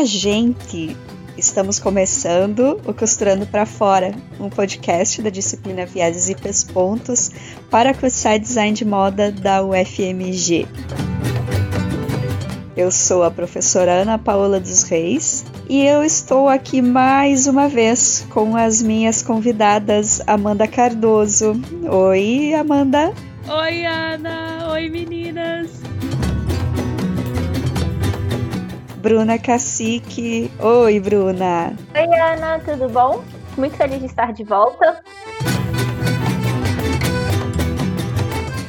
Minha gente! Estamos começando o Costurando para Fora, um podcast da disciplina Vieses e Pespontos para cursar design de moda da UFMG. Eu sou a professora Ana Paola dos Reis e eu estou aqui mais uma vez com as minhas convidadas Amanda Cardoso. Oi, Amanda! Oi, Ana! Oi, meninas! Bruna Cacique. Oi, Bruna. Oi, Ana, tudo bom? Muito feliz de estar de volta.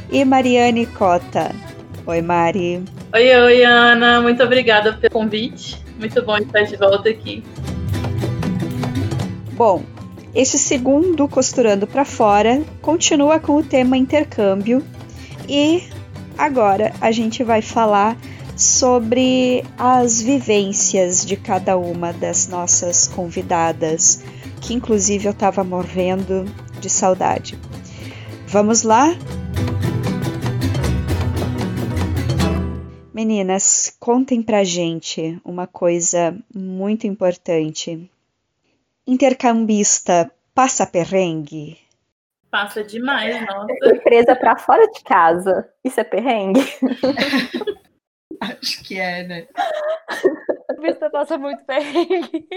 E Mariane Cota. Oi, Mari. Oi, oi, Ana. Muito obrigada pelo convite. Muito bom estar de volta aqui. Bom, esse segundo Costurando para Fora continua com o tema intercâmbio e agora a gente vai falar sobre as vivências de cada uma das nossas convidadas, que inclusive eu estava morrendo de saudade. Vamos lá? Meninas, contem pra gente uma coisa muito importante. Intercambista passa perrengue? Passa demais, nossa. Surpresa pra fora de casa. Isso é perrengue? Acho que é, né? Vista passa muito perrengue.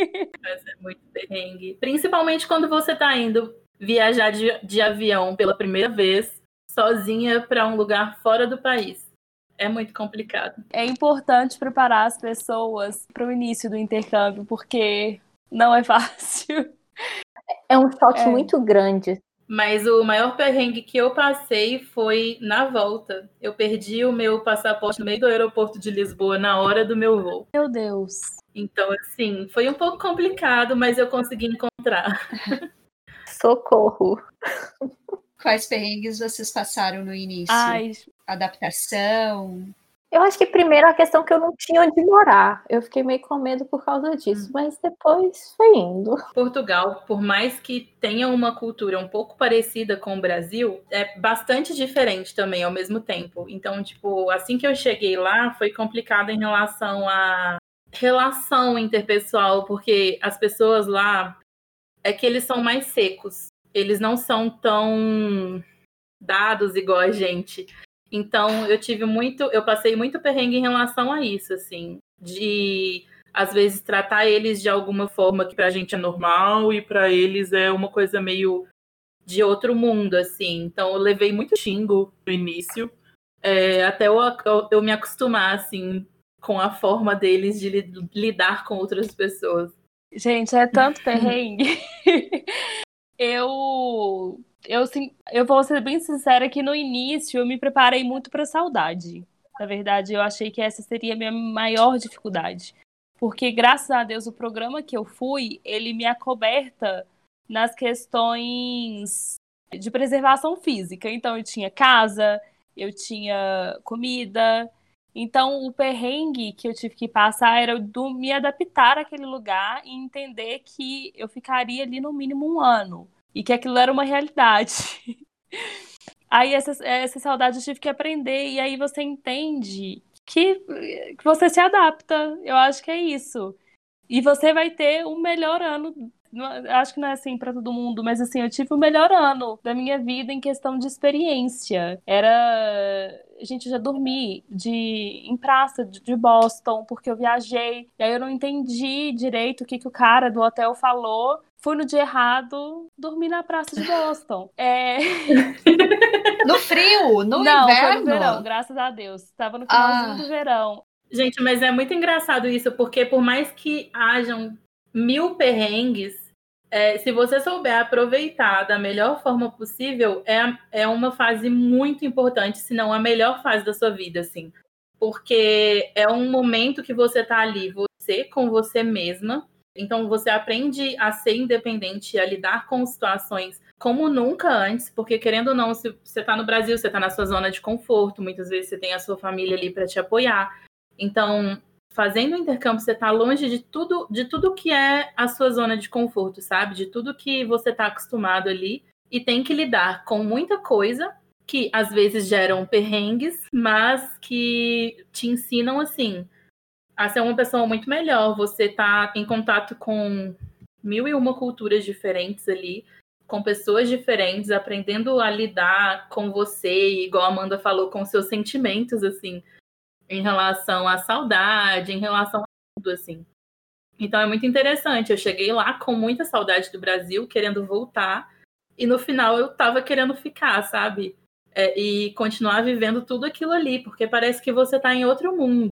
Passa muito perrengue. Principalmente quando você tá indo viajar de, de avião pela primeira vez, sozinha para um lugar fora do país. É muito complicado. É importante preparar as pessoas para o início do intercâmbio, porque não é fácil. É um choque é. muito grande. Mas o maior perrengue que eu passei foi na volta. Eu perdi o meu passaporte no meio do aeroporto de Lisboa na hora do meu voo. Meu Deus. Então, assim, foi um pouco complicado, mas eu consegui encontrar. Socorro. Quais perrengues vocês passaram no início? Ai. Adaptação? Eu acho que primeiro a questão que eu não tinha onde morar. Eu fiquei meio com medo por causa disso, hum. mas depois foi indo. Portugal, por mais que tenha uma cultura um pouco parecida com o Brasil, é bastante diferente também ao mesmo tempo. Então, tipo, assim que eu cheguei lá, foi complicado em relação à relação interpessoal, porque as pessoas lá é que eles são mais secos. Eles não são tão dados igual a gente. Então, eu tive muito, eu passei muito perrengue em relação a isso, assim, de às vezes tratar eles de alguma forma que pra gente é normal e para eles é uma coisa meio de outro mundo, assim. Então, eu levei muito xingo no início, é, até eu, eu, eu me acostumar, assim, com a forma deles de li, lidar com outras pessoas. Gente, é tanto perrengue. eu eu, eu vou ser bem sincera que no início eu me preparei muito para saudade. Na verdade, eu achei que essa seria a minha maior dificuldade. Porque, graças a Deus, o programa que eu fui, ele me acoberta nas questões de preservação física. Então, eu tinha casa, eu tinha comida. Então, o perrengue que eu tive que passar era do me adaptar àquele lugar e entender que eu ficaria ali no mínimo um ano e que aquilo era uma realidade. Aí essa, essa saudade eu tive que aprender, e aí você entende que, que você se adapta. Eu acho que é isso. E você vai ter um melhor ano. Acho que não é assim para todo mundo, mas assim, eu tive o melhor ano da minha vida em questão de experiência. Era. Gente, eu já dormi de, em praça de, de Boston, porque eu viajei. E aí eu não entendi direito o que, que o cara do hotel falou fui no dia errado, dormi na praça de Boston. É... No frio, no Não, inverno? foi no verão, graças a Deus. Estava no finalzinho ah. do verão. Gente, mas é muito engraçado isso, porque por mais que hajam mil perrengues, é, se você souber aproveitar da melhor forma possível, é, é uma fase muito importante, se não a melhor fase da sua vida, assim. Porque é um momento que você tá ali, você com você mesma, então você aprende a ser independente, a lidar com situações como nunca antes, porque querendo ou não, se você está no Brasil, você está na sua zona de conforto, muitas vezes você tem a sua família ali para te apoiar. Então, fazendo o intercâmbio, você está longe de tudo, de tudo que é a sua zona de conforto, sabe? De tudo que você está acostumado ali e tem que lidar com muita coisa que às vezes geram perrengues, mas que te ensinam assim a ser uma pessoa muito melhor. Você tá em contato com mil e uma culturas diferentes ali, com pessoas diferentes, aprendendo a lidar com você, igual a Amanda falou, com seus sentimentos, assim, em relação à saudade, em relação a tudo, assim. Então é muito interessante. Eu cheguei lá com muita saudade do Brasil, querendo voltar, e no final eu tava querendo ficar, sabe? É, e continuar vivendo tudo aquilo ali, porque parece que você tá em outro mundo.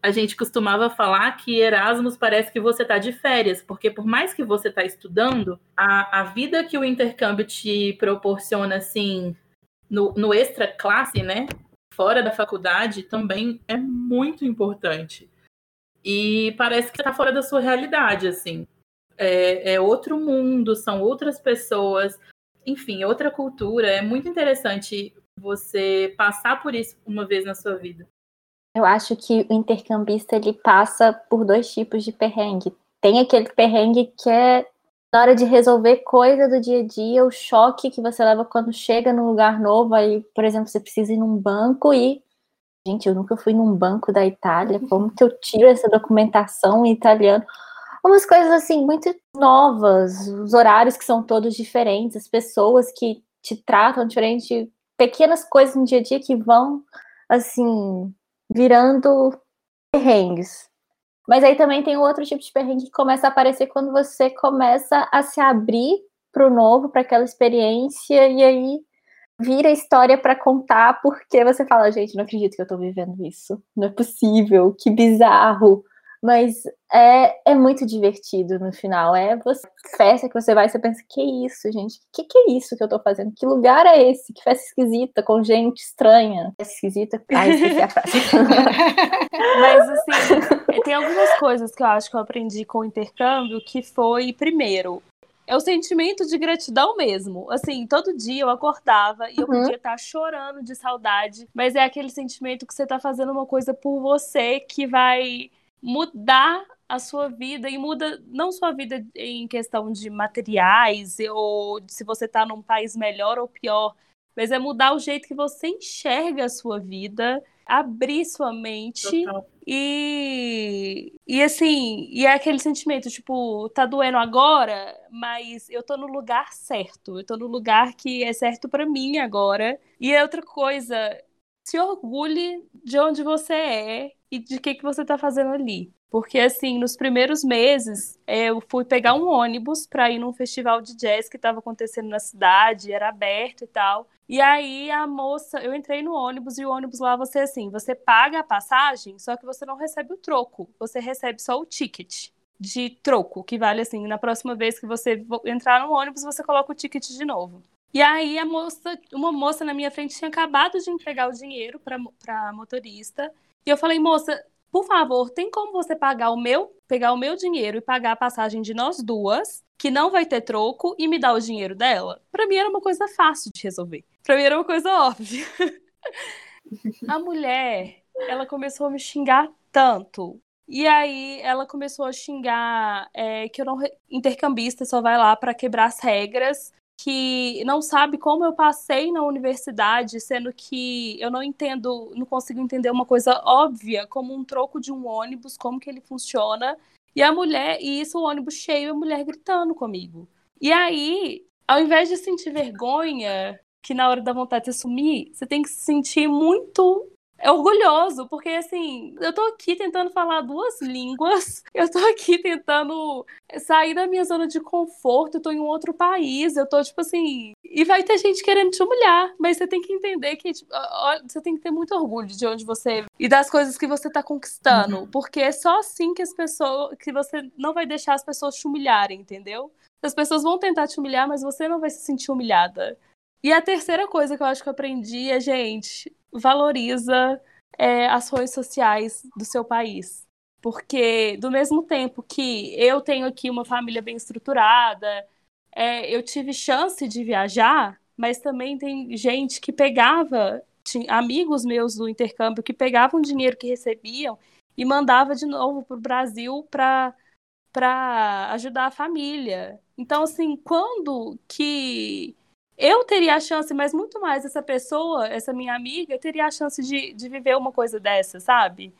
A gente costumava falar que Erasmus parece que você tá de férias, porque por mais que você tá estudando, a, a vida que o intercâmbio te proporciona, assim, no, no extra classe, né? Fora da faculdade, também é muito importante. E parece que tá fora da sua realidade, assim. É, é outro mundo, são outras pessoas, enfim, outra cultura. É muito interessante você passar por isso uma vez na sua vida. Eu acho que o intercambista ele passa por dois tipos de perrengue. Tem aquele perrengue que é na hora de resolver coisa do dia a dia, o choque que você leva quando chega num lugar novo, aí, por exemplo, você precisa ir num banco e gente, eu nunca fui num banco da Itália, como que eu tiro essa documentação em italiano? Umas coisas assim muito novas, os horários que são todos diferentes, as pessoas que te tratam diferente, pequenas coisas no dia a dia que vão assim virando perrengues. Mas aí também tem outro tipo de perrengue que começa a aparecer quando você começa a se abrir para o novo, para aquela experiência, e aí vira história para contar, porque você fala, gente, não acredito que eu tô vivendo isso. Não é possível, que bizarro. Mas é, é muito divertido no final. É você, festa que você vai e você pensa, que isso, gente? Que que é isso que eu tô fazendo? Que lugar é esse? Que festa esquisita, com gente estranha. Festa esquisita. Ai, esqueci a frase. Mas assim, tem algumas coisas que eu acho que eu aprendi com o intercâmbio, que foi, primeiro, é o sentimento de gratidão mesmo. Assim, todo dia eu acordava e eu Uhum. podia estar chorando de saudade, mas é aquele sentimento que você tá fazendo uma coisa por você que vai mudar a sua vida e muda não sua vida em questão de materiais ou de se você tá num país melhor ou pior, mas é mudar o jeito que você enxerga a sua vida, abrir sua mente Total. e, e assim, e é aquele sentimento, tipo, tá doendo agora, mas eu tô no lugar certo. Eu tô no lugar que é certo pra mim agora. E é outra coisa, se orgulhe de onde você é e de que que você tá fazendo ali. Porque assim, nos primeiros meses, eu fui pegar um ônibus pra ir num festival de jazz que tava acontecendo na cidade, era aberto e tal. E aí a moça, eu entrei no ônibus e o ônibus lá você assim, você paga a passagem, só que você não recebe o troco, você recebe só o ticket de troco, que vale assim, na próxima vez que você vo- entrar no ônibus, você coloca o ticket de novo. E aí a moça, uma moça na minha frente tinha acabado de entregar o dinheiro para para motorista, e eu falei: "Moça, por favor, tem como você pagar o meu, pegar o meu dinheiro e pagar a passagem de nós duas, que não vai ter troco, e me dar o dinheiro dela? Pra mim era uma coisa fácil de resolver. Pra mim era uma coisa óbvia. a mulher, ela começou a me xingar tanto. E aí ela começou a xingar é, que eu não. Intercambista só vai lá pra quebrar as regras que não sabe como eu passei na universidade, sendo que eu não entendo, não consigo entender uma coisa óbvia, como um troco de um ônibus, como que ele funciona. E a mulher, e isso o ônibus cheio, e a mulher gritando comigo. E aí, ao invés de sentir vergonha, que na hora da vontade de sumir, você tem que se sentir muito orgulhoso, porque assim, eu tô aqui tentando falar duas línguas, eu tô aqui tentando sair da minha zona de conforto, eu tô em um outro país, eu tô tipo assim, e vai ter gente querendo te humilhar, mas você tem que entender que tipo, você tem que ter muito orgulho de onde você e das coisas que você tá conquistando, porque é só assim que as pessoas que você não vai deixar as pessoas te humilharem, entendeu? As pessoas vão tentar te humilhar, mas você não vai se sentir humilhada. E a terceira coisa que eu acho que eu aprendi é, gente, valoriza é, ações sociais do seu país. Porque, do mesmo tempo que eu tenho aqui uma família bem estruturada, é, eu tive chance de viajar, mas também tem gente que pegava, amigos meus do intercâmbio que pegavam o dinheiro que recebiam e mandava de novo para o Brasil para ajudar a família. Então, assim, quando que eu teria a chance, mas muito mais essa pessoa, essa minha amiga, teria a chance de, de viver uma coisa dessa, sabe?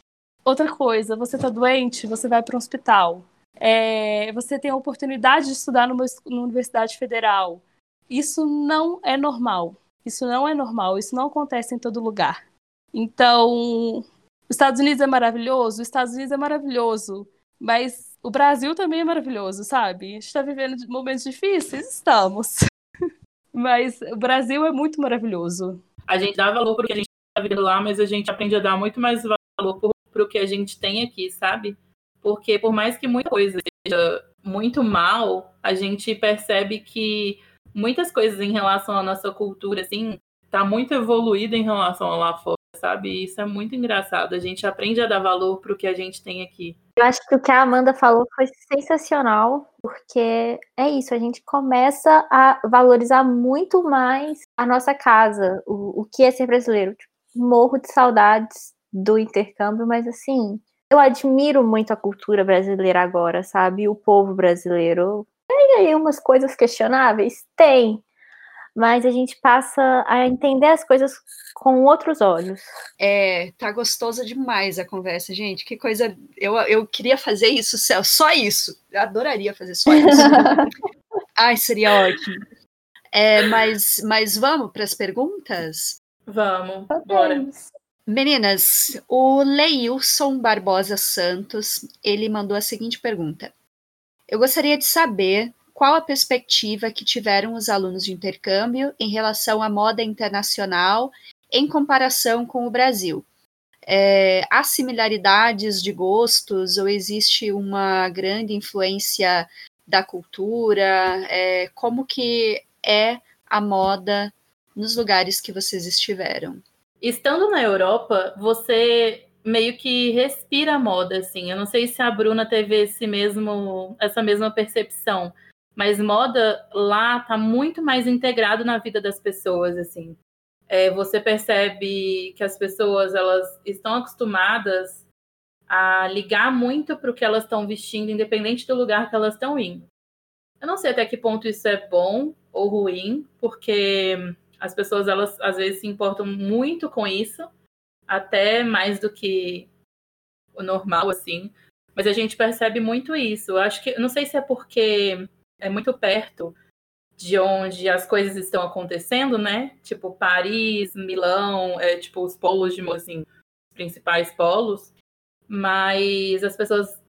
Outra coisa, você tá doente, você vai para um hospital. É, você tem a oportunidade de estudar numa, numa universidade federal. Isso não é normal. Isso não é normal. Isso não acontece em todo lugar. Então, os Estados Unidos é maravilhoso, os Estados Unidos é maravilhoso, mas o Brasil também é maravilhoso, sabe? A gente está vivendo momentos difíceis, estamos. mas o Brasil é muito maravilhoso. A gente dá valor para o que a gente está vivendo lá, mas a gente aprende a dar muito mais valor para o que a gente tem aqui, sabe? Porque por mais que muita coisa seja muito mal, a gente percebe que muitas coisas em relação à nossa cultura, assim, tá muito evoluída em relação a lá fora, sabe? Isso é muito engraçado. A gente aprende a dar valor para o que a gente tem aqui. Eu acho que o que a Amanda falou foi sensacional, porque é isso, a gente começa a valorizar muito mais a nossa casa, o, o que é ser brasileiro. Morro de saudades do intercâmbio, mas assim, eu admiro muito a cultura brasileira agora, sabe? O povo brasileiro. Tem aí umas coisas questionáveis? Tem. Mas a gente passa a entender as coisas com outros olhos. É, tá gostosa demais a conversa, gente. Que coisa. Eu, eu queria fazer isso, Céu, só isso. Eu adoraria fazer só isso. Ai, seria ótimo. É, mas, mas vamos para as perguntas? Vamos, bora. Meninas, o Leilson Barbosa Santos, ele mandou a seguinte pergunta. Eu gostaria de saber qual a perspectiva que tiveram os alunos de intercâmbio em relação à moda internacional em comparação com o Brasil. É, há similaridades de gostos ou existe uma grande influência da cultura? É, como que é a moda nos lugares que vocês estiveram? Estando na Europa, você meio que respira moda, assim. Eu não sei se a Bruna teve esse mesmo, essa mesma percepção, mas moda lá tá muito mais integrado na vida das pessoas, assim. É, você percebe que as pessoas elas estão acostumadas a ligar muito para o que elas estão vestindo, independente do lugar que elas estão indo. Eu não sei até que ponto isso é bom ou ruim, porque as pessoas, elas às vezes se importam muito com isso, até mais do que o normal, assim. Mas a gente percebe muito isso. Eu acho que, não sei se é porque é muito perto de onde as coisas estão acontecendo, né? Tipo Paris, Milão, é tipo os polos de assim, os principais polos. Mas as pessoas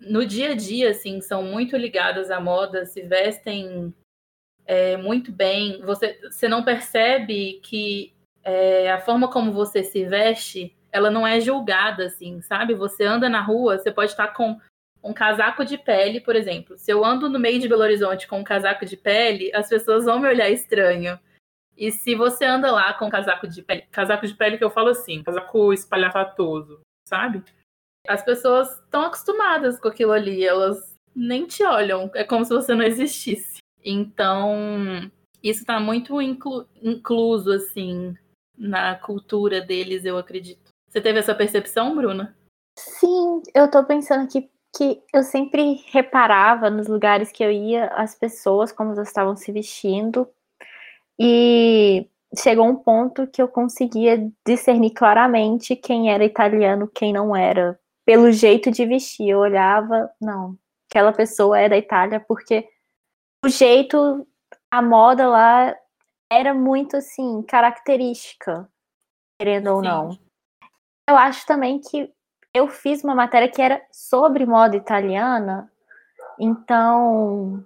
no dia a dia, assim, são muito ligadas à moda, se vestem é, muito bem, você, você não percebe que é, a forma como você se veste, ela não é julgada, assim, sabe? Você anda na rua, você pode estar com um casaco de pele, por exemplo. Se eu ando no meio de Belo Horizonte com um casaco de pele, as pessoas vão me olhar estranho. E se você anda lá com um casaco de pele, casaco de pele que eu falo assim, casaco espalhafatoso, sabe? As pessoas estão acostumadas com aquilo ali, elas nem te olham, é como se você não existisse. Então, isso está muito inclu incluso, assim, na cultura deles, eu acredito. Você teve essa percepção, Bruna? Sim, eu estou pensando aqui que eu sempre reparava nos lugares que eu ia as pessoas como elas estavam se vestindo e chegou um ponto que eu conseguia discernir claramente quem era italiano, quem não era, pelo jeito de vestir. Eu olhava, não, aquela pessoa é da Itália porque o jeito, a moda lá era muito assim, característica, querendo ou Sim. não. Eu acho também que eu fiz uma matéria que era sobre moda italiana, então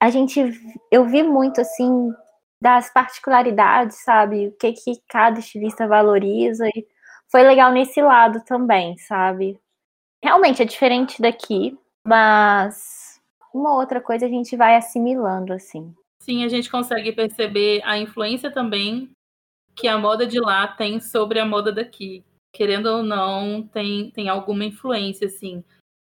a gente eu vi muito assim das particularidades, sabe? O que que cada estilista valoriza e foi legal nesse lado também, sabe? Realmente é diferente daqui, mas uma outra coisa a gente vai assimilando, assim. Sim, a gente consegue perceber a influência também que a moda de lá tem sobre a moda daqui. Querendo ou não, tem, tem alguma influência, assim.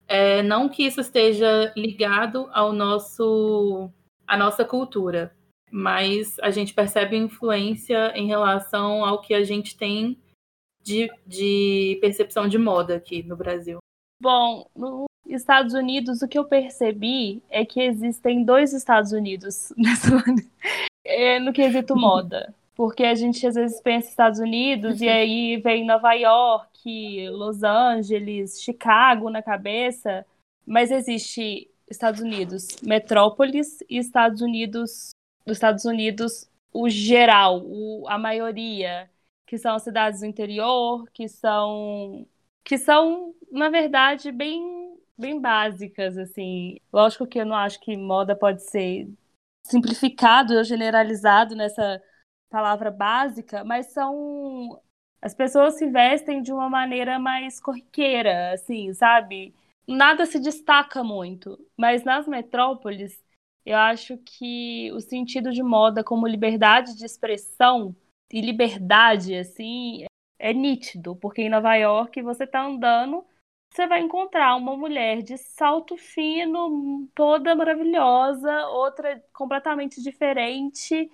É, não que isso esteja ligado ao nosso à nossa cultura, mas a gente percebe influência em relação ao que a gente tem de, de percepção de moda aqui no Brasil. Bom, no Estados Unidos, o que eu percebi é que existem dois Estados Unidos nessa, é, no quesito moda. Porque a gente às vezes pensa Estados Unidos uhum. e aí vem Nova York, Los Angeles, Chicago na cabeça, mas existe Estados Unidos metrópolis e Estados Unidos, dos Estados Unidos o geral, o, a maioria, que são as cidades do interior, que são que são na verdade bem bem básicas assim. Lógico que eu não acho que moda pode ser simplificado ou generalizado nessa palavra básica, mas são as pessoas se vestem de uma maneira mais corriqueira, assim, sabe? Nada se destaca muito, mas nas metrópoles eu acho que o sentido de moda como liberdade de expressão e liberdade, assim, é nítido, porque em Nova York você tá andando, você vai encontrar uma mulher de salto fino, toda maravilhosa, outra completamente diferente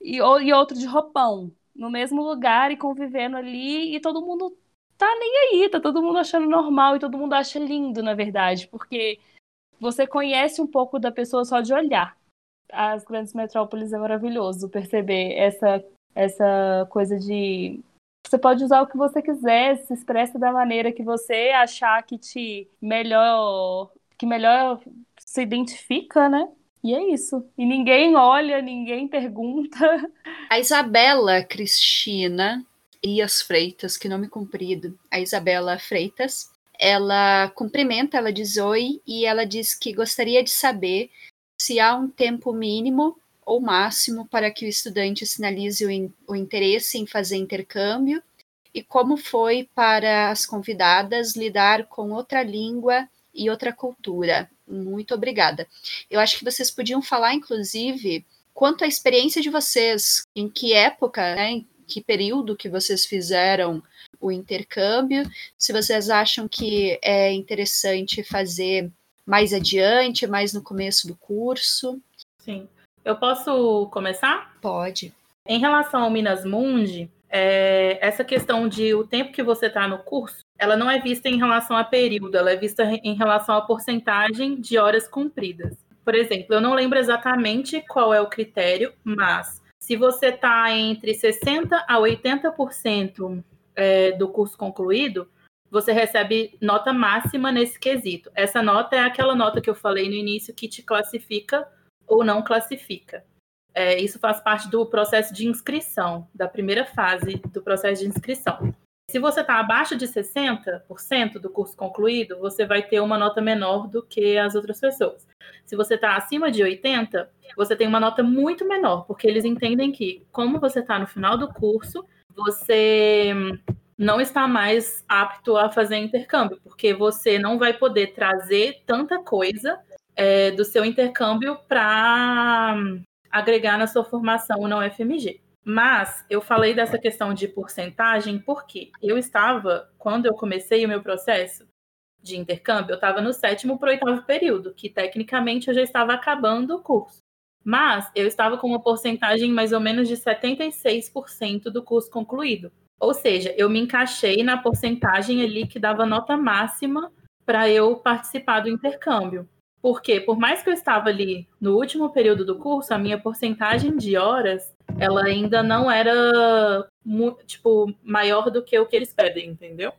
e, e outro de roupão, no mesmo lugar e convivendo ali, e todo mundo tá nem aí, tá todo mundo achando normal e todo mundo acha lindo, na verdade, porque você conhece um pouco da pessoa só de olhar. As grandes metrópoles é maravilhoso perceber essa, essa coisa de. Você pode usar o que você quiser, se expressa da maneira que você achar que te melhor. que melhor se identifica, né? E é isso. E ninguém olha, ninguém pergunta. A Isabela Cristina Ias Freitas, que nome comprido. A Isabela Freitas ela cumprimenta, ela diz oi e ela diz que gostaria de saber se há um tempo mínimo ou máximo para que o estudante sinalize o, in, o interesse em fazer intercâmbio e como foi para as convidadas lidar com outra língua e outra cultura. Muito obrigada. Eu acho que vocês podiam falar, inclusive, quanto à experiência de vocês, em que época, né, em que período que vocês fizeram o intercâmbio, se vocês acham que é interessante fazer mais adiante, mais no começo do curso. Sim. Eu posso começar? Pode. Em relação ao Minas Mundi, é, essa questão de o tempo que você está no curso, ela não é vista em relação a período, ela é vista em relação à porcentagem de horas cumpridas. Por exemplo, eu não lembro exatamente qual é o critério, mas se você está entre 60% a 80% é, do curso concluído, você recebe nota máxima nesse quesito. Essa nota é aquela nota que eu falei no início que te classifica ou não classifica. É, isso faz parte do processo de inscrição, da primeira fase do processo de inscrição. Se você está abaixo de 60% do curso concluído, você vai ter uma nota menor do que as outras pessoas. Se você está acima de 80%, você tem uma nota muito menor, porque eles entendem que, como você está no final do curso, você não está mais apto a fazer intercâmbio, porque você não vai poder trazer tanta coisa é, do seu intercâmbio para agregar na sua formação na UFMG. Mas eu falei dessa questão de porcentagem porque eu estava, quando eu comecei o meu processo de intercâmbio, eu estava no sétimo para o oitavo período, que tecnicamente eu já estava acabando o curso. Mas eu estava com uma porcentagem mais ou menos de 76% do curso concluído. Ou seja, eu me encaixei na porcentagem ali que dava nota máxima para eu participar do intercâmbio. Porque, por mais que eu estava ali no último período do curso, a minha porcentagem de horas, ela ainda não era, tipo, maior do que o que eles pedem, entendeu?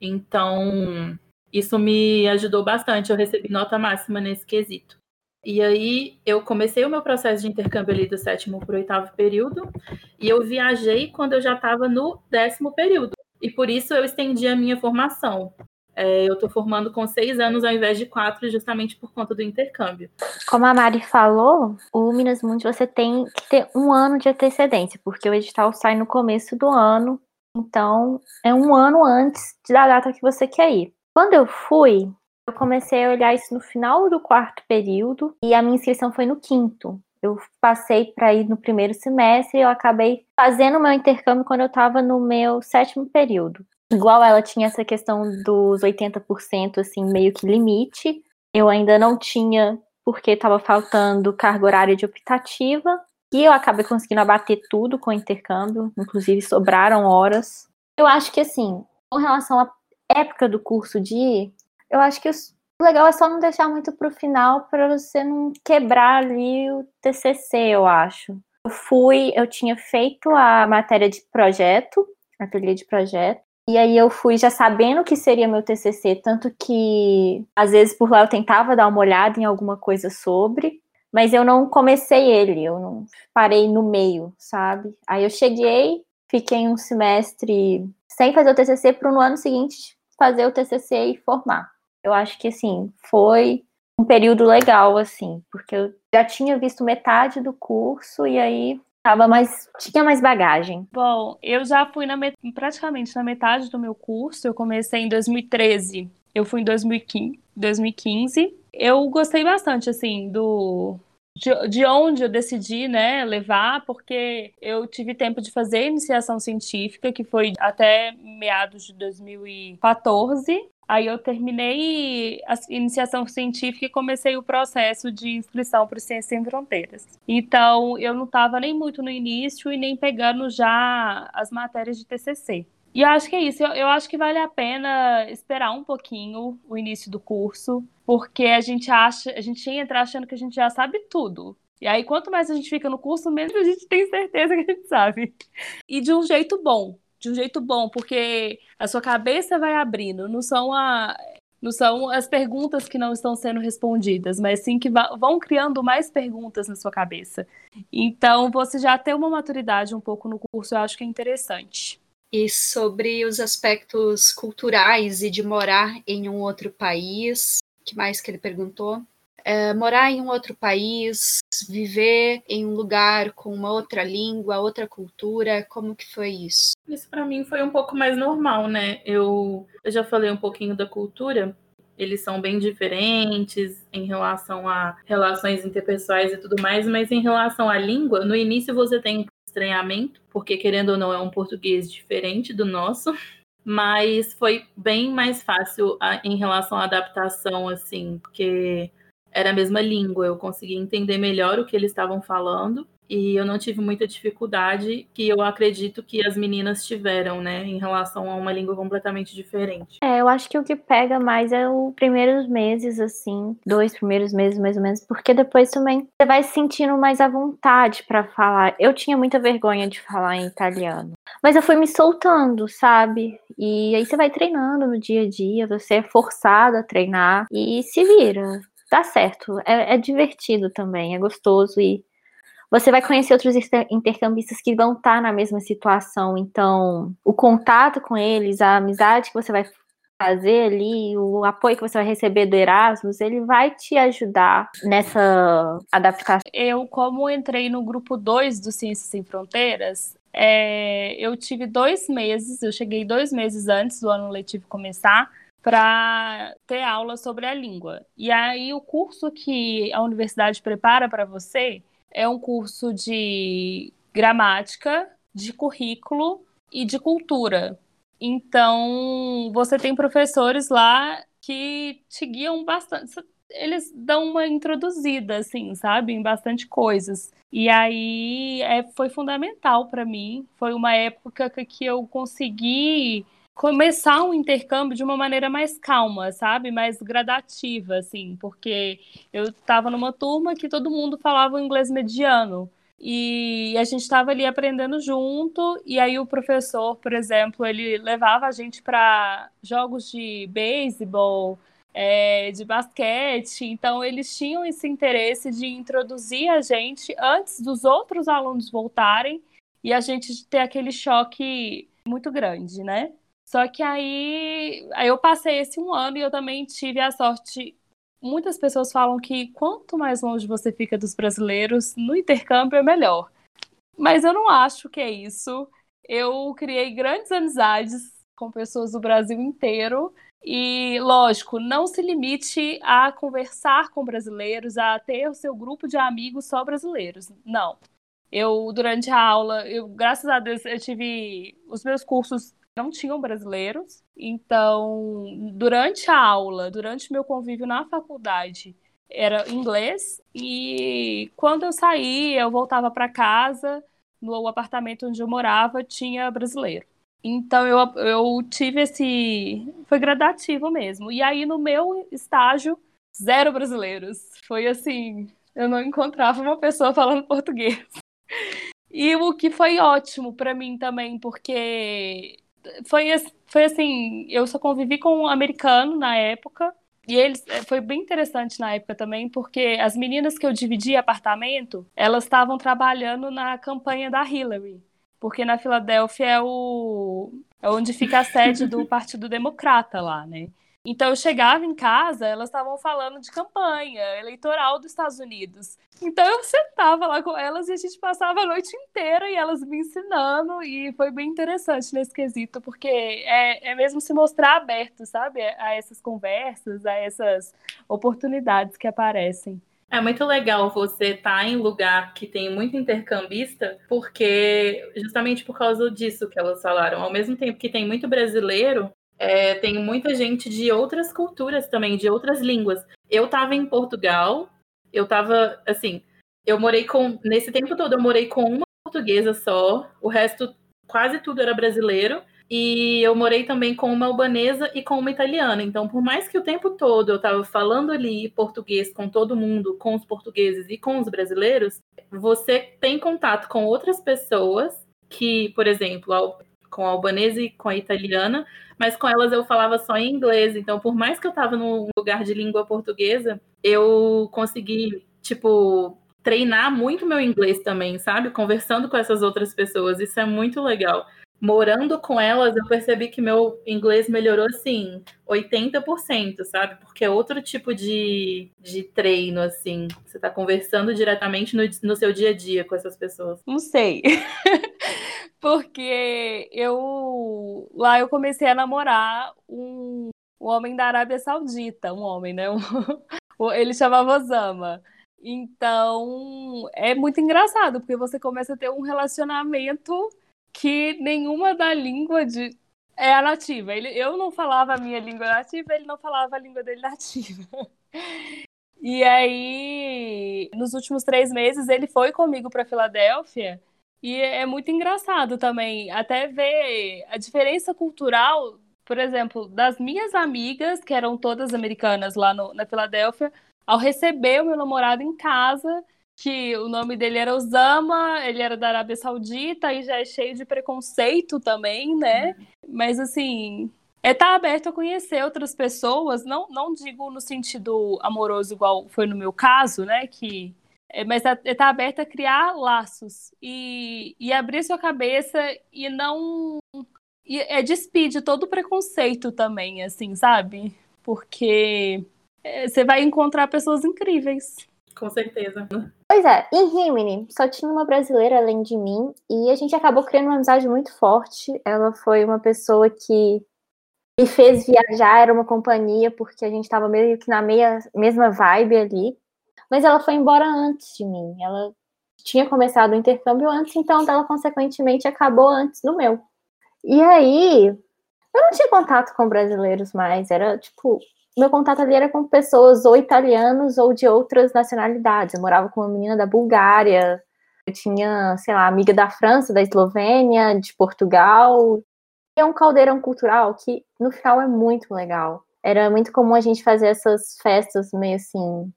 Então, isso me ajudou bastante. Eu recebi nota máxima nesse quesito. E aí eu comecei o meu processo de intercâmbio ali do sétimo para o oitavo período, e eu viajei quando eu já estava no décimo período. E por isso eu estendi a minha formação. É, eu estou formando com seis anos ao invés de quatro, justamente por conta do intercâmbio. Como a Mari falou, o Minas Mundi você tem que ter um ano de antecedência, porque o edital sai no começo do ano, então é um ano antes da data que você quer ir. Quando eu fui, eu comecei a olhar isso no final do quarto período e a minha inscrição foi no quinto. Eu passei para ir no primeiro semestre e eu acabei fazendo meu intercâmbio quando eu estava no meu sétimo período. Igual ela tinha essa questão dos 80%, assim, meio que limite. Eu ainda não tinha, porque estava faltando carga horária de optativa. E eu acabei conseguindo abater tudo com o intercâmbio, inclusive sobraram horas. Eu acho que, assim, com relação à época do curso de eu acho que o legal é só não deixar muito pro final para você não quebrar ali o TCC, eu acho. Eu fui, eu tinha feito a matéria de projeto, a trilha de projeto, e aí eu fui já sabendo que seria meu TCC, tanto que às vezes por lá eu tentava dar uma olhada em alguma coisa sobre, mas eu não comecei ele, eu não parei no meio, sabe? Aí eu cheguei, fiquei um semestre sem fazer o TCC para no ano seguinte fazer o TCC e formar. Eu acho que assim, foi um período legal assim, porque eu já tinha visto metade do curso e aí tava mais tinha mais bagagem. Bom, eu já fui na praticamente na metade do meu curso. Eu comecei em 2013. Eu fui em 2015. 2015. Eu gostei bastante assim do de, de onde eu decidi né, levar, porque eu tive tempo de fazer iniciação científica, que foi até meados de 2014. Aí eu terminei a iniciação científica e comecei o processo de inscrição para o Ciências Sem Fronteiras. Então, eu não estava nem muito no início e nem pegando já as matérias de TCC. E eu acho que é isso. Eu, eu, acho que vale a pena esperar um pouquinho o início do curso, porque a gente acha, a gente entra achando que a gente já sabe tudo. E aí, quanto mais a gente fica no curso, menos a gente tem certeza que a gente sabe. E de um jeito bom de um jeito bom, porque a sua cabeça vai abrindo, não são a não são as perguntas que não estão sendo respondidas, mas sim que vão criando mais perguntas na sua cabeça. Então, você já ter uma maturidade um pouco no curso, eu acho que é interessante. E sobre os aspectos culturais e de morar em um outro país, que mais que ele perguntou? É, morar em um outro país, viver em um lugar com uma outra língua, outra cultura, como que foi isso? Isso para mim foi um pouco mais normal, né? Eu, eu já falei um pouquinho da cultura, eles são bem diferentes em relação a relações interpessoais e tudo mais, mas em relação à língua, no início você tem um estranhamento, porque querendo ou não é um português diferente do nosso, mas foi bem mais fácil a, em relação à adaptação, assim, porque era a mesma língua, eu conseguia entender melhor o que eles estavam falando e eu não tive muita dificuldade que eu acredito que as meninas tiveram, né, em relação a uma língua completamente diferente. É, eu acho que o que pega mais é os primeiros meses, assim, dois primeiros meses mais ou menos, porque depois também você vai se sentindo mais à vontade para falar. Eu tinha muita vergonha de falar em italiano, mas eu fui me soltando, sabe? E aí você vai treinando no dia a dia, você é forçado a treinar e se vira dá certo. É, é divertido também, é gostoso e você vai conhecer outros intercambistas que vão estar na mesma situação. Então, o contato com eles, a amizade que você vai fazer ali, o apoio que você vai receber do Erasmus, ele vai te ajudar nessa adaptação. Eu, como entrei no grupo 2 do Ciências Sem Fronteiras, é, eu tive dois meses, eu cheguei dois meses antes do ano letivo começar, para ter aula sobre a língua. E aí o curso que a universidade prepara para você é um curso de gramática, de currículo e de cultura. Então, você tem professores lá que te guiam bastante. Eles dão uma introduzida, assim, sabe, em bastante coisas. E aí é, foi fundamental para mim. Foi uma época que eu consegui começar um intercâmbio de uma maneira mais calma, sabe? Mais gradativa, assim, porque eu estava numa turma que todo mundo falava inglês mediano. E a gente estava ali aprendendo junto, e aí o professor, por exemplo, ele levava a gente para jogos de beisebol, é, de basquete, então eles tinham esse interesse de introduzir a gente antes dos outros alunos voltarem e a gente ter aquele choque muito grande, né? Só que aí, aí eu passei esse um ano e eu também tive a sorte. Muitas pessoas falam que quanto mais longe você fica dos brasileiros, no intercâmbio é melhor. Mas eu não acho que é isso. Eu criei grandes amizades com pessoas do Brasil inteiro. E, lógico, não se limite a conversar com brasileiros, a ter o seu grupo de amigos só brasileiros. Não. Eu, durante a aula, eu, graças a Deus, eu tive os meus cursos não tinham brasileiros. Então, durante a aula, durante meu convívio na faculdade, era inglês. E quando eu saía, eu voltava para casa, no apartamento onde eu morava, tinha brasileiro. Então, eu, eu tive esse. Foi gradativo mesmo. E aí, no meu estágio, zero brasileiros. Foi assim: eu não encontrava uma pessoa falando português. E o que foi ótimo para mim também, porque foi, foi assim, eu só convivi com um americano na época, e eles eh, foi bem interessante na época também, porque as meninas que eu dividi apartamento, elas estavam trabalhando na campanha da Hillary, porque na Filadélfia é o é onde fica a sede do Partido Democrata lá, né? Então eu chegava em casa, elas estavam falando de campanha eleitoral dos Estados Unidos. Então eu sentava lá com elas e a gente passava a noite inteira e elas me ensinando e foi bem interessante nesse quesito, porque é, é mesmo se mostrar aberto, sabe, a essas conversas, a essas oportunidades que aparecem. É muito legal você estar tá em lugar que tem muito intercambista, porque justamente por causa disso que elas falaram. Ao mesmo tempo que tem muito brasileiro, é, tem muita gente de outras culturas também, de outras línguas. Eu estava em Portugal, eu estava assim, eu morei com. Nesse tempo todo, eu morei com uma portuguesa só, o resto, quase tudo era brasileiro. E eu morei também com uma albanesa e com uma italiana. Então, por mais que o tempo todo eu estava falando ali português com todo mundo, com os portugueses e com os brasileiros, você tem contato com outras pessoas que, por exemplo, com a albanesa e com a italiana, mas com elas eu falava só em inglês. Então, por mais que eu estava num lugar de língua portuguesa, eu consegui, tipo, treinar muito meu inglês também, sabe? Conversando com essas outras pessoas. Isso é muito legal. Morando com elas, eu percebi que meu inglês melhorou, assim, 80%, sabe? Porque é outro tipo de, de treino, assim. Você está conversando diretamente no, no seu dia a dia com essas pessoas. Não sei. porque eu lá eu comecei a namorar um, um homem da Arábia Saudita, um homem, né? Um, ele chamava Osama. Então é muito engraçado, porque você começa a ter um relacionamento que nenhuma da língua de é a nativa. Ele, eu não falava a minha língua nativa, ele não falava a língua dele nativa. E aí, nos últimos três meses, ele foi comigo para Filadélfia e é muito engraçado também até ver a diferença cultural, por exemplo, das minhas amigas, que eram todas americanas lá no, na Filadélfia, ao receber o meu namorado em casa, que o nome dele era Osama, ele era da Arábia Saudita e já é cheio de preconceito também, né? Mas assim, é estar tá aberto a conhecer outras pessoas, não, não digo no sentido amoroso igual foi no meu caso, né? Que é, mas está tá aberta a criar laços e, e abrir sua cabeça e não. E é despide todo o preconceito também, assim, sabe? Porque é, você vai encontrar pessoas incríveis. Com certeza. Pois é, em Rimini só tinha uma brasileira além de mim e a gente acabou criando uma amizade muito forte. Ela foi uma pessoa que me fez viajar, era uma companhia, porque a gente estava meio que na meia, mesma vibe ali mas ela foi embora antes de mim. Ela tinha começado o intercâmbio antes, então ela consequentemente acabou antes do meu. E aí, eu não tinha contato com brasileiros mais, era tipo, meu contato ali era com pessoas ou italianos ou de outras nacionalidades. Eu morava com uma menina da Bulgária, eu tinha, sei lá, amiga da França, da Eslovênia, de Portugal. É um caldeirão cultural que no final é muito legal. Era muito comum a gente fazer essas festas meio assim,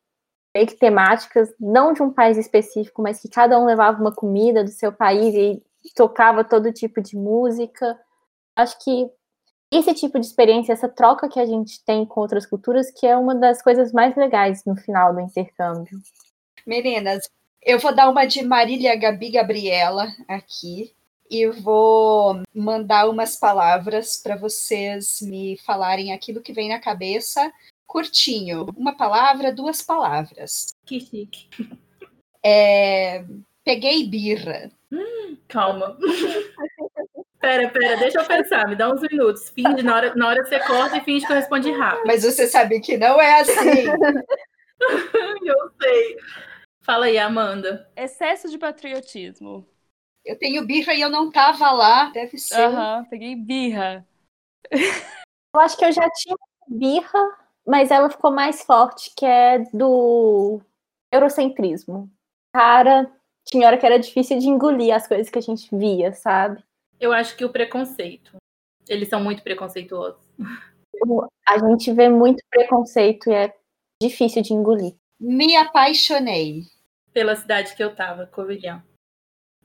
meio que temáticas, não de um país específico, mas que cada um levava uma comida do seu país e tocava todo tipo de música. Acho que esse tipo de experiência, essa troca que a gente tem com outras culturas, que é uma das coisas mais legais no final do intercâmbio. Meninas, eu vou dar uma de Marília Gabi Gabriela aqui e vou mandar umas palavras para vocês me falarem aquilo que vem na cabeça curtinho. Uma palavra, duas palavras. Que chique. É, peguei birra. Hum, calma. Pera, pera, deixa eu pensar, me dá uns minutos. Finge, na hora, na hora você corta e finge que eu respondi rápido. Mas você sabe que não é assim. eu sei. Fala aí, Amanda. Excesso de patriotismo. Eu tenho birra e eu não tava lá, deve ser. Aham, peguei birra. Eu acho que eu já tinha birra, mas ela ficou mais forte, que é do eurocentrismo. Cara, tinha hora que era difícil de engolir as coisas que a gente via, sabe? Eu acho que o preconceito. Eles são muito preconceituosos. A gente vê muito preconceito e é difícil de engolir. Me apaixonei. Pela cidade que eu tava, Covilhã.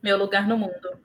Meu lugar no mundo.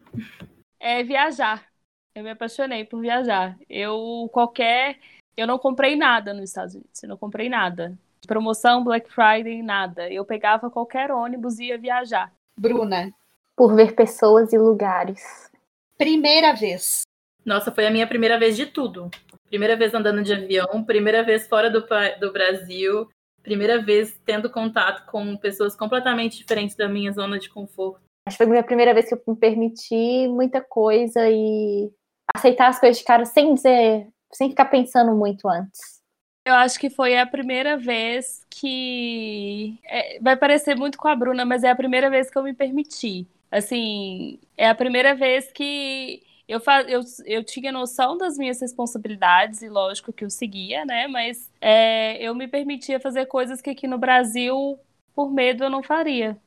É viajar. Eu me apaixonei por viajar. Eu qualquer. Eu não comprei nada nos Estados Unidos. Eu não comprei nada. Promoção, Black Friday, nada. Eu pegava qualquer ônibus e ia viajar. Bruna, Por ver pessoas e lugares. primeira vez. Nossa, foi a minha primeira vez de tudo. Primeira vez andando de avião, primeira vez fora do, do Brasil, primeira vez tendo contato com pessoas completamente diferentes da minha zona de conforto. Acho que foi a minha primeira vez que eu me permiti muita coisa e aceitar as coisas de cara sem dizer, sem ficar pensando muito antes. Eu acho que foi a primeira vez que. é, vai parecer muito com a Bruna, mas é a primeira vez que eu me permiti. Assim, é a primeira vez que eu, fa... eu, eu tinha noção das minhas responsabilidades, e lógico que eu seguia, né? Mas é, eu me permitia fazer coisas que aqui no Brasil, por medo, eu não faria.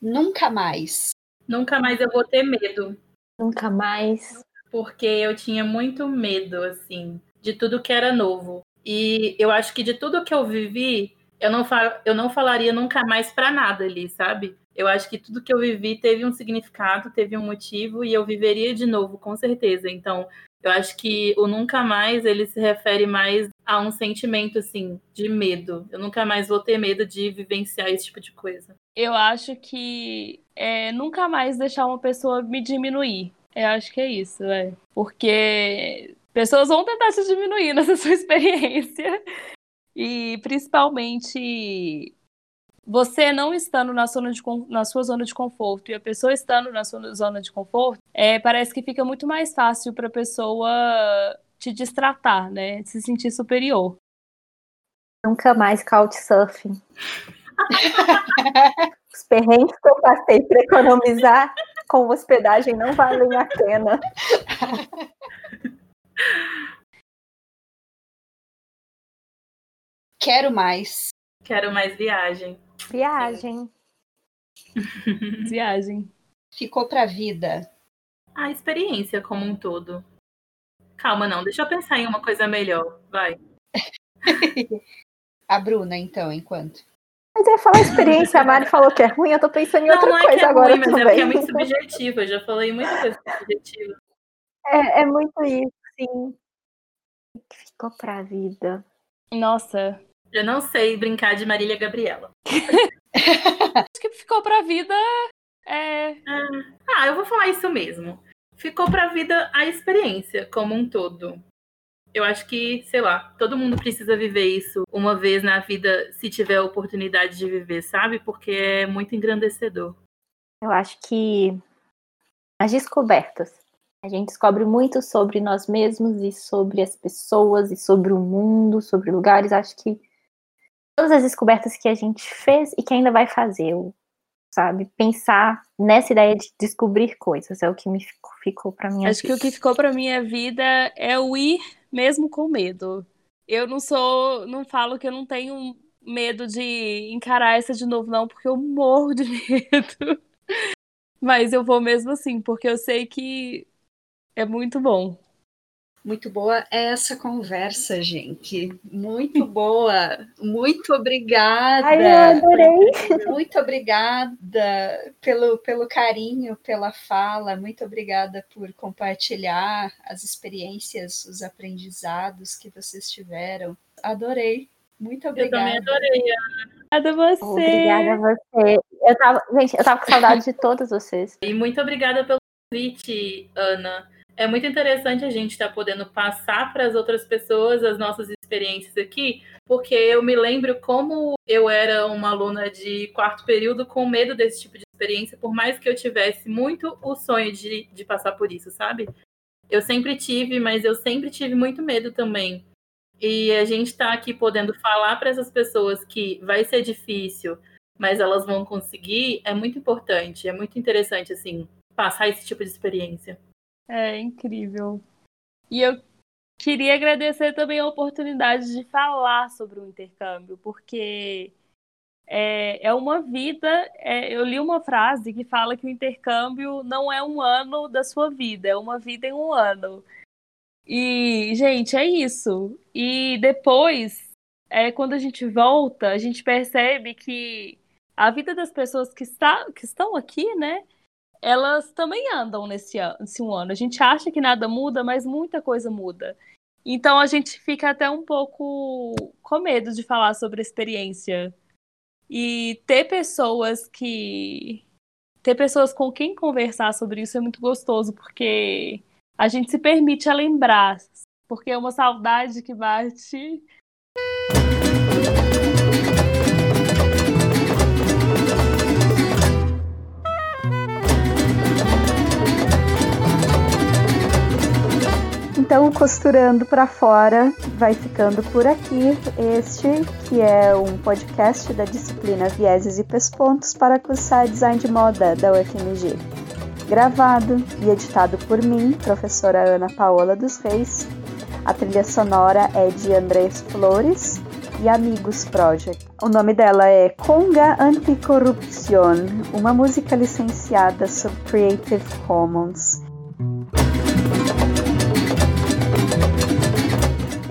Nunca mais. Nunca mais eu vou ter medo, Nunca mais. Porque eu tinha muito medo, assim, de tudo que era novo. E eu acho que de tudo que eu vivi, eu não, fa eu não falaria nunca mais pra nada ali, sabe? Eu acho que tudo que eu vivi teve um significado, teve um motivo, e eu viveria de novo, com certeza. Então, eu acho que o nunca mais, ele se refere mais a um sentimento, assim, de medo. Eu nunca mais vou ter medo de vivenciar esse tipo de coisa. Eu acho que é, nunca mais deixar uma pessoa me diminuir. Eu acho que é isso, é. Porque pessoas vão tentar te diminuir nessa sua experiência. E principalmente você não estando na, zona de, na sua zona de conforto e a pessoa estando na sua zona de conforto, é, parece que fica muito mais fácil para a pessoa te distratar, né? Se sentir superior. Nunca mais couchsurfing. Os perrengues que eu passei para economizar com hospedagem não valem a pena. Quero mais. Quero mais viagem. Viagem. Viagem. Ficou pra vida. A experiência como um todo. Calma, não, deixa eu pensar em uma coisa melhor. Vai. A Bruna, então, enquanto. Mas ia falar experiência, a Mari falou que é ruim, eu tô pensando em outra não, não é coisa que é agora ruim, mas é porque é muito subjetivo. Eu já falei muita coisa subjetiva. É, é muito isso, sim. Que ficou pra vida. Nossa, Eu não sei brincar de Marília Gabriela. acho que ficou pra vida. É, Ah, eu vou falar isso mesmo. Ficou pra vida a experiência como um todo. Eu acho que, sei lá, todo mundo precisa viver isso uma vez na vida, se tiver a oportunidade de viver, sabe? Porque é muito engrandecedor. Eu acho que as descobertas. A gente descobre muito sobre nós mesmos e sobre as pessoas e sobre o mundo, sobre lugares. Acho que todas as descobertas que a gente fez e que ainda vai fazer, sabe? Pensar nessa ideia de descobrir coisas é o que me ficou, ficou para minha Acho que o vida. que ficou pra minha vida é o ir mesmo com medo. Eu não sou, não falo que eu não tenho medo de encarar essa de novo, não, porque eu morro de medo. Mas eu vou mesmo assim, porque eu sei que é muito bom. Muito boa é essa conversa, gente. Muito boa. Muito obrigada. Ai, eu adorei. Muito obrigada pelo, pelo carinho, pela fala. Muito obrigada por compartilhar as experiências, os aprendizados que vocês tiveram. Adorei. Muito Eu também obrigada. adorei. Obrigada a você. Obrigada a você. Eu tava, gente, eu tava com saudade de todos vocês. E muito obrigada pelo convite, Ana. É muito interessante a gente estar podendo passar para as outras pessoas as nossas experiências aqui, porque eu me lembro como eu era uma aluna de quarto período com medo desse tipo de experiência, por mais que eu tivesse muito o sonho de, de passar por isso, sabe? Eu sempre tive, mas eu sempre tive muito medo também. E a gente está aqui podendo falar para essas pessoas que vai ser difícil, mas elas vão conseguir, é muito importante, é muito interessante, assim, passar esse tipo de experiência. É incrível. E eu queria agradecer também a oportunidade de falar sobre o intercâmbio, porque é, é uma vida. é, eu li uma frase que fala que o intercâmbio não é um ano da sua vida, é uma vida em um ano. E, gente, é isso. E depois, é, quando a gente volta, a gente percebe que a vida das pessoas que, está, que estão aqui, né? Elas também andam nesse, ano, nesse um ano. A gente acha que nada muda, mas muita coisa muda. Então a gente fica até um pouco com medo de falar sobre a experiência. E ter pessoas que. Ter pessoas com quem conversar sobre isso é muito gostoso, porque a gente se permite a lembrar. Porque é uma saudade que bate Então, costurando para fora, vai ficando por aqui este que é um podcast da disciplina Vieses e Pespontos para cursar Design de Moda da UFMG. Gravado e editado por mim, professora Ana Paola dos Reis. A trilha sonora é de Andrés Flores e Amigos Project. O nome dela é Conga Anticorruption, uma música licenciada sob Creative Commons.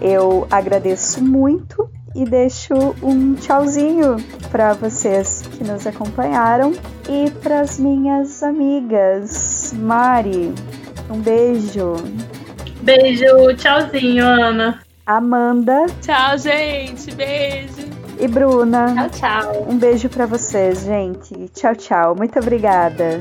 Eu agradeço muito e deixo um tchauzinho para vocês que nos acompanharam e para as minhas amigas. Mari, um beijo. Beijo, tchauzinho, Ana. Amanda. Tchau, gente. Beijo. E Bruna. Tchau, tchau. Um beijo para vocês, gente. Tchau, tchau. Muito obrigada.